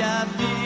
abbia figli